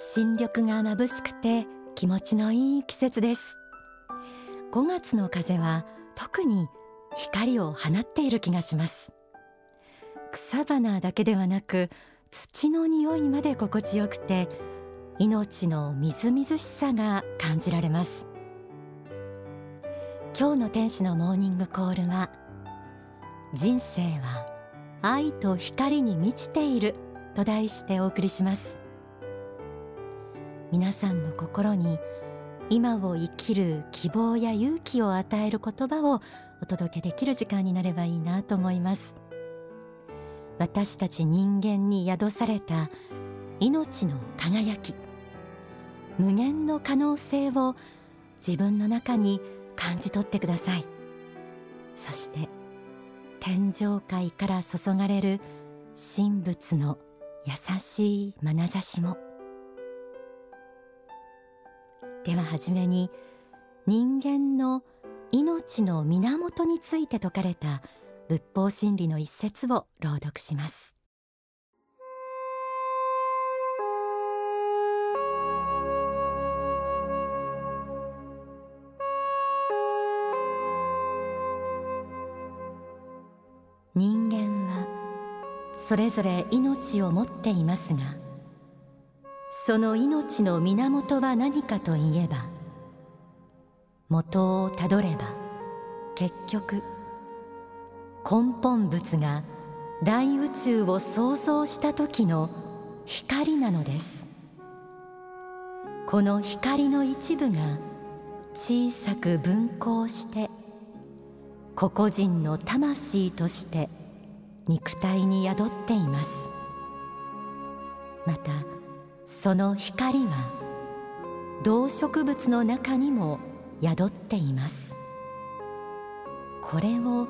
新緑が眩しくて気持ちのいい季節です。5月の風は特に光を放っている気がします。草花だけではなく土の匂いまで心地よくて命のみずみずしさが感じられます。今日の天使のモーニングコールは人生は愛と光に満ちていると題してお送りします。皆さんの心に今を生きる希望や勇気を与える言葉をお届けできる時間になればいいなと思います。私たち人間に宿された命の輝き無限の可能性を自分の中に感じ取ってください。そして天上界から注がれる神仏の優しい眼差しもでは初めに人間の命の源について説かれた仏法真理の一節を朗読します。人間はそれぞれ命を持っていますがその命の源は何かといえば元をたどれば結局根本物が大宇宙を創造した時の光なのです。この光の一部が小さく分光して個々人の魂として肉体に宿っています。またその光は動植物の中にも宿っています。これを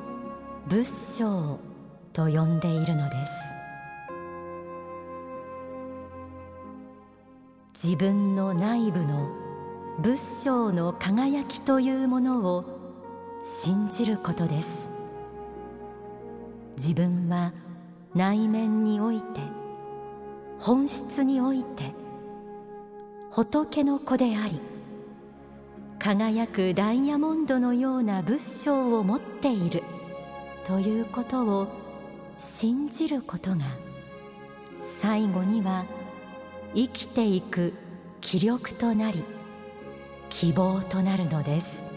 仏性と呼んでいるのです。自分の内部の仏性の輝きというものを信じることです。自分は内面において本質において仏の子であり輝くダイヤモンドのような仏性を持っているということを信じることが最後には生きていく気力となり希望となるのです。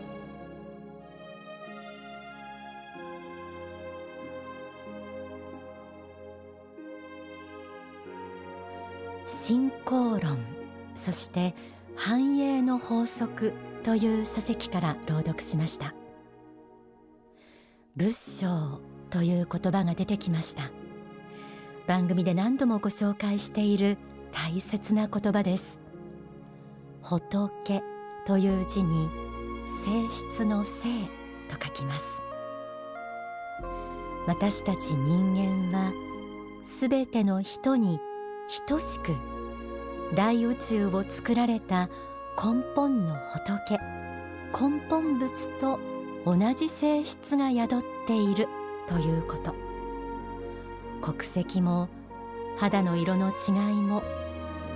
信仰論そして繁栄の法則という書籍から朗読しました。仏性という言葉が出てきました。番組で何度もご紹介している大切な言葉です。仏という字に性質の性と書きます。私たち人間はすべての人に等しく大宇宙を作られた根本の仏根本物と同じ性質が宿っているということ。国籍も肌の色の違いも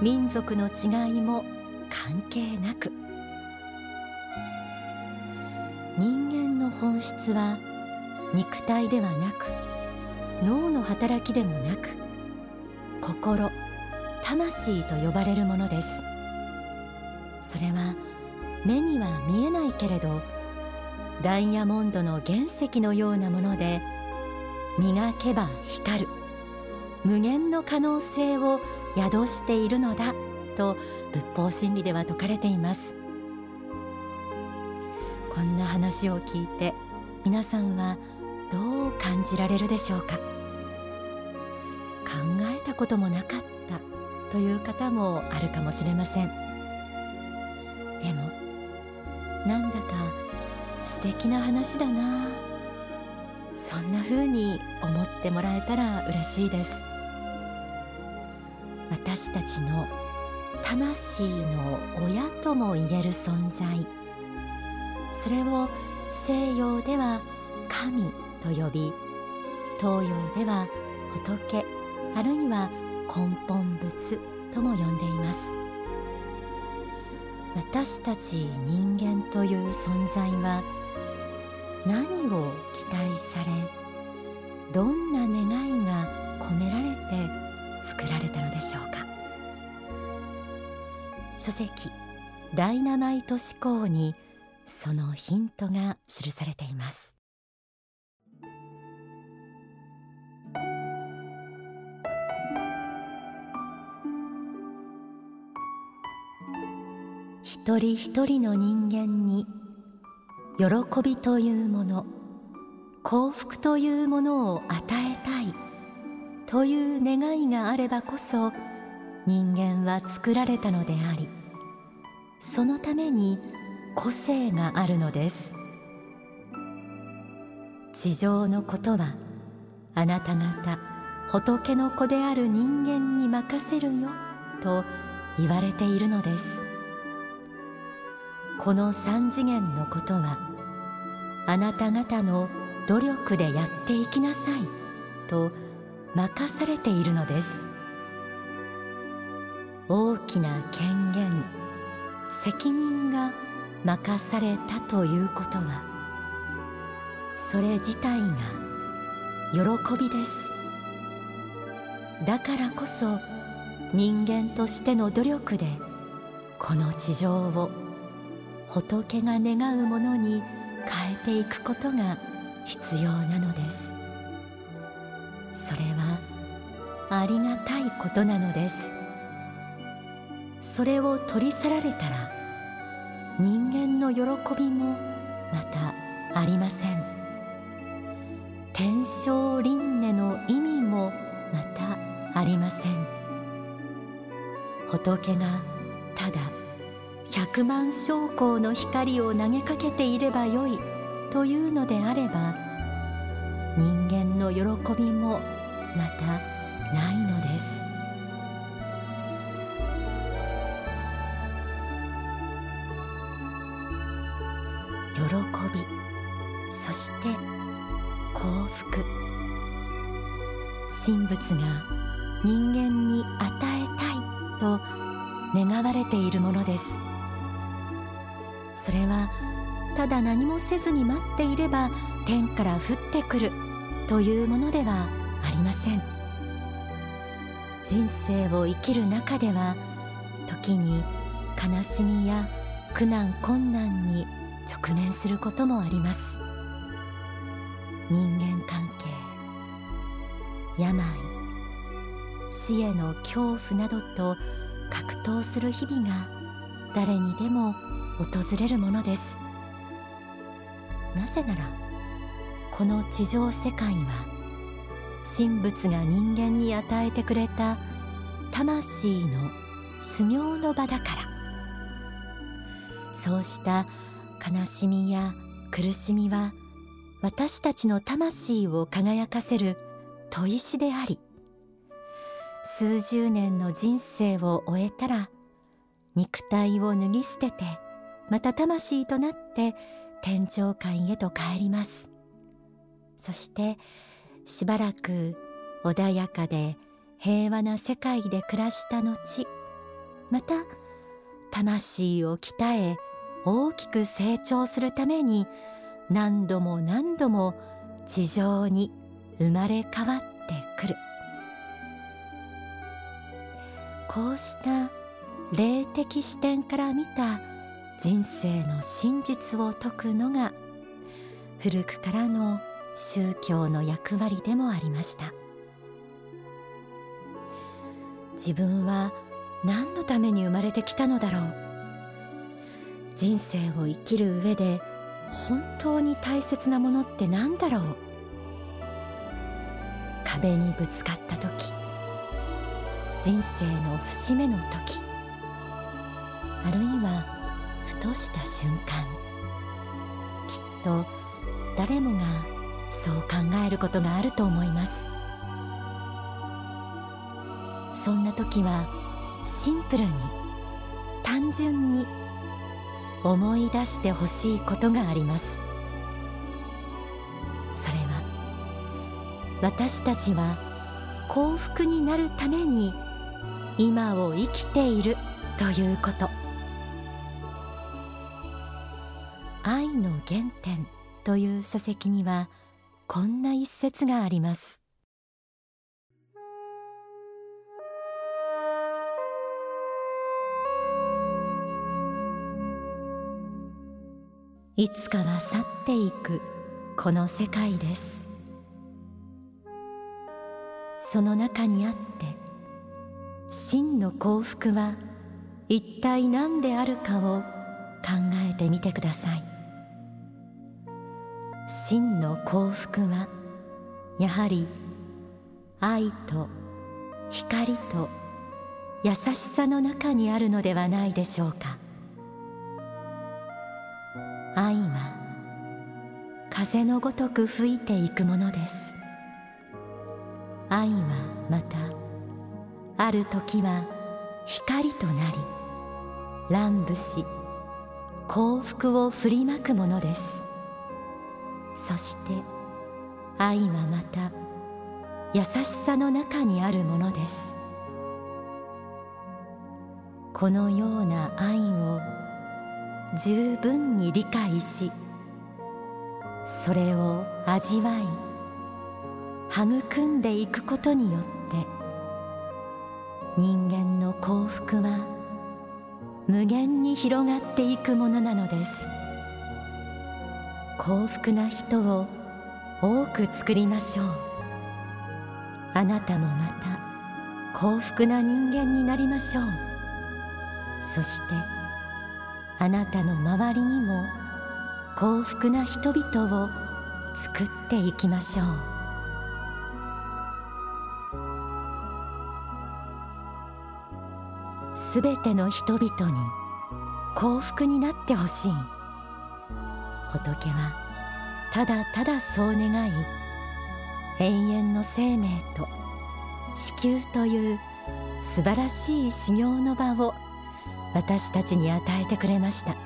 民族の違いも関係なく人間の本質は肉体ではなく脳の働きでもなく心魂と呼ばれるものです。それは目には見えないけれどダイヤモンドの原石のようなもので磨けば光る無限の可能性を宿しているのだと仏法真理では説かれています。こんな話を聞いて皆さんはどう感じられるでしょうか？考えたこともなかったという方もあるかもしれません。でもなんだか素敵な話だな。そんな風に思ってもらえたら嬉しいです。私たちの魂の親とも言える存在。それを西洋では神と呼び東洋では仏あるいは根本仏とも呼んでいます。私たち人間という存在は何を期待されどんな願いが込められて作られたのでしょうか。書籍ダイナマイト思考にそのヒントが記されています。一人一人の人間に喜びというもの幸福というものを与えたいという願いがあればこそ人間は作られたのでありそのために個性があるのです。地上のことはあなた方仏の子である人間に任せるよと言われているのです。この三次元のことはあなた方の努力でやっていきなさいと任されているのです。大きな権限責任が任されたということはそれ自体が喜びです。だからこそ人間としての努力でこの地上を仏が願うものに変えていくことが必要なのです。それはありがたいことなのです。それを取り去られたら人間の喜びもまたありません。天正輪廻の意味もまたありません。仏がただ百万将校の光を投げかけていればよいというのであれば人間の喜びもまたないのです。喜びそして幸福。神仏が人間に与えたいと願われているものです。ただ何もせずに待っていれば天から降ってくるというものではありません。人生を生きる中では時に悲しみや苦難困難に直面することもあります。人間関係病死への恐怖などと格闘する日々が誰にでも訪れるものです。なぜならこの地上世界は神仏が人間に与えてくれた魂の修行の場だから。そうした悲しみや苦しみは私たちの魂を輝かせる砥石であり数十年の人生を終えたら肉体を脱ぎ捨ててまた魂となって天上界へと帰ります。そしてしばらく穏やかで平和な世界で暮らした後また魂を鍛え大きく成長するために何度も何度も地上に生まれ変わってくる。こうした霊的視点から見た人生の真実を説くのが古くからの宗教の役割でもありました。自分は何のために生まれてきたのだろう。人生を生きる上で本当に大切なものって何だろう。壁にぶつかった時人生の節目の時あるいはふとした瞬間きっと誰もがそう考えることがあると思います。そんな時はシンプルに単純に思い出してほしいことがあります。それは私たちは幸福になるために今を生きているということ。という書籍にはこんな一節があります。いつかは去っていくこの世界です。その中にあって真の幸福は一体何であるかを考えてみてください。真の幸福はやはり愛と光と優しさの中にあるのではないでしょうか。愛は風のごとく吹いていくものです。愛はまたある時は光となり乱舞し幸福を振りまくものです。そして愛はまた優しさの中にあるものです。このような愛を十分に理解しそれを味わい育んでいくことによって人間の幸福は無限に広がっていくものなのです。幸福な人を多く作りましょう。あなたもまた幸福な人間になりましょう。そしてあなたの周りにも幸福な人々を作っていきましょう。すべての人々に幸福になってほしい。仏はただただそう願い永遠の生命と地球という素晴らしい修行の場を私たちに与えてくれました。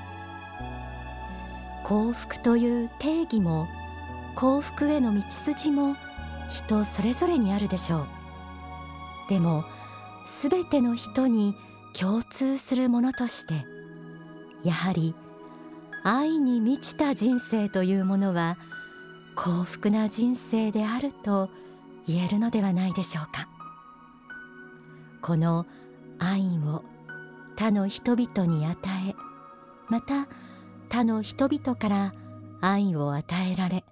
幸福という定義も幸福への道筋も人それぞれにあるでしょう。でもすべての人に共通するものとしてやはり愛に満ちた人生というものは幸福な人生であると言えるのではないでしょうか。この愛を他の人々に与えまた他の人々から愛を与えられ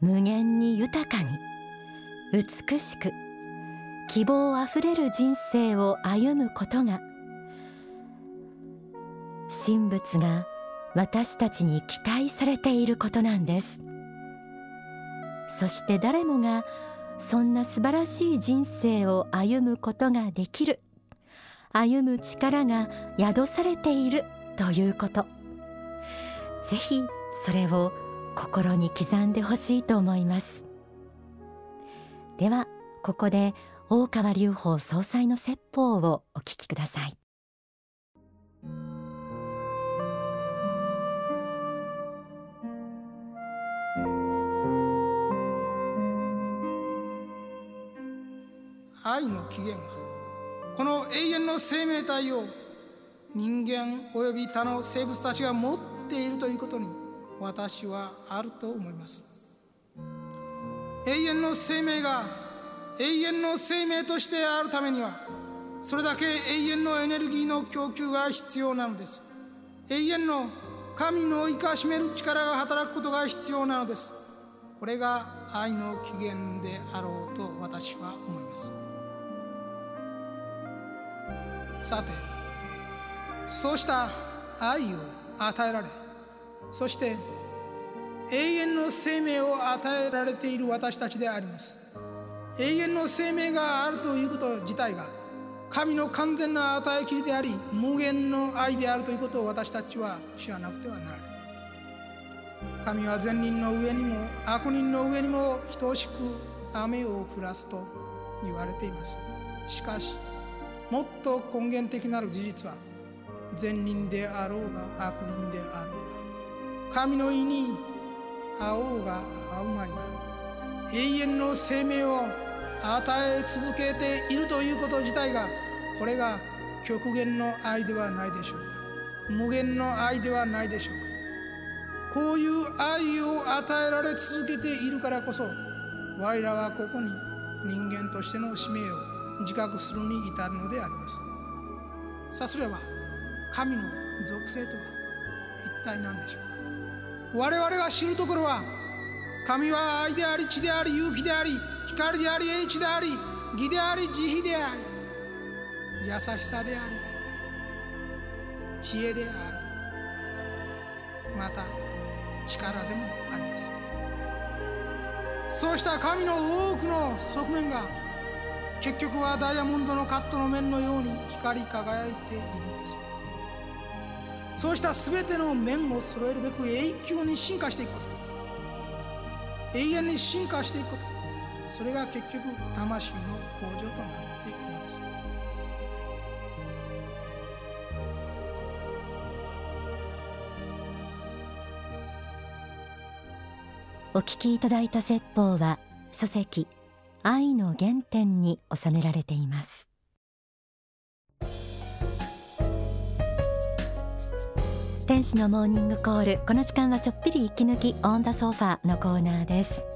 無限に豊かに美しく希望あふれる人生を歩むことが神仏が私たちに期待されていることなんです。そして誰もがそんな素晴らしい人生を歩むことができる。歩む力が宿されているということ。ぜひそれを心に刻んでほしいと思います。ではここで大川隆法総裁の説法をお聞きください。愛の起源はこの永遠の生命体を人間および他の生物たちが持っているということに私はあると思います。永遠の生命が永遠の生命としてあるためにはそれだけ永遠のエネルギーの供給が必要なのです。永遠の神の生かしめる力が働くことが必要なのです。これが愛の起源であろうと私は思います。さてそうした愛を与えられそして永遠の生命を与えられている私たちであります。永遠の生命があるということ自体が神の完全な与えきりであり無限の愛であるということを私たちは知らなくてはならない。神は善人の上にも悪人の上にも等しく雨を降らすと言われています。しかしもっと根源的なる事実は善人であろうが悪人であろうが神の意に会おうが会うまいが永遠の生命を与え続けているということ自体がこれが極限の愛ではないでしょう。か無限の愛ではないでしょう。かこういう愛を与えられ続けているからこそ我らはここに人間としての使命を自覚するに至るのであります。さすれば神の属性とは一体何でしょうか？我々が知るところは神は愛であり地であり勇気であり光であり英知であり義であり慈悲であり優しさであり知恵でありまた力でもあります。そうした神の多くの側面が結局はダイヤモンドのカットの面のように光り輝いているんです。そうした全ての面を揃えるべく永久に進化していくこと。永遠に進化していくこと。それが結局魂の向上となっていくのです。お聞きいただいた説法は書籍愛の原点に収められています。天使のモーニングコール。この時間はちょっぴり息抜きオンダソファのコーナーです。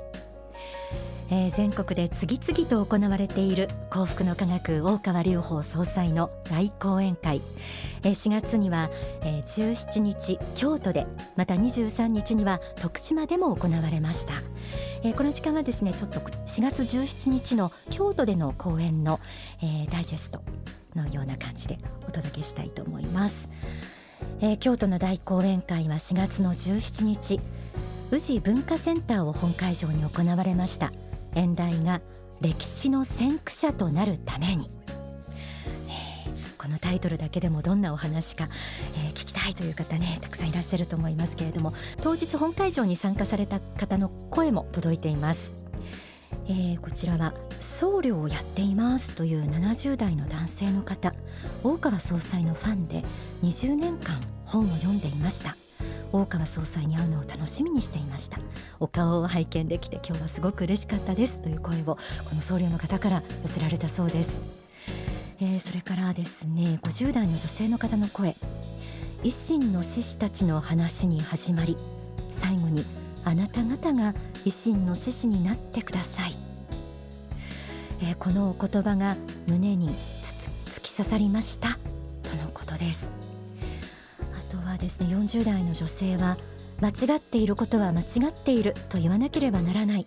えー、全国で次々と行われている幸福の科学大川隆法総裁の大講演会、えー、4月には、えー、17日京都でまた23日には徳島でも行われました、えー、この時間はですねちょっと4月17日の京都での講演の、えー、ダイジェストのような感じでお届けしたいと思います、えー、京都の大講演会は4月の17日宇治文化センターを本会場に行われました。演題が歴史の先駆者となるために、このタイトルだけでもどんなお話か、えー、聞きたいという方ねたくさんいらっしゃると思いますけれども当日本会場に参加された方の声も届いています、えー、こちらは僧侶をやっていますという70代の男性の方大川総裁のファンで20年間本を読んでいました。大川総裁に会うのを楽しみにしていました。お顔を拝見できて今日はすごく嬉しかったです。という声をこの僧侶の方から寄せられたそうです、えー、それからですね50代の女性の方の声。維新の志士たちの話に始まり最後にあなた方が維新の志士になってください、えー、このお言葉が胸に突き刺さりました。とのことです。ですね。40代の女性は間違っていることは間違っていると言わなければならない。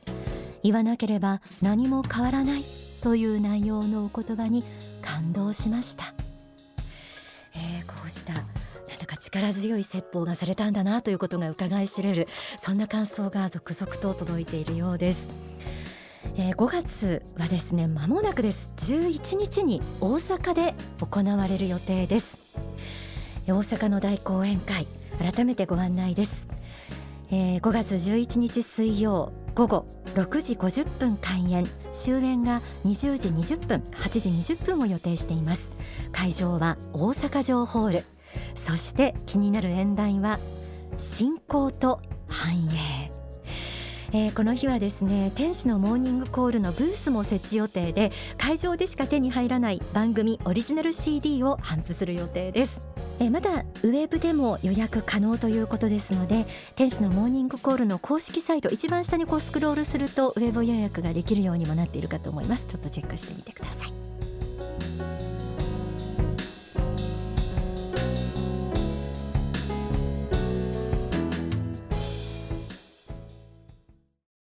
言わなければ何も変わらないという内容のお言葉に感動しました、えー、こうしたなんだか力強い説法がされたんだなということが伺い知れるそんな感想が続々と届いているようです、えー、5月はですね間もなくです。11日に大阪で行われる予定です。大阪の大講演会改めてご案内です、えー、5月11日水曜午後6時50分開演。終演が20時20分8時20分を予定しています。会場は大阪城ホール。そして気になる演題は信仰と繁栄。えー、この日はですね天使のモーニングコールのブースも設置予定で会場でしか手に入らない番組オリジナル CD を頒布する予定です。えまだウェブでも予約可能ということですので天使のモーニングコールの公式サイト一番下にこうスクロールするとウェブ予約ができるようにもなっているかと思います。ちょっとチェックしてみてください。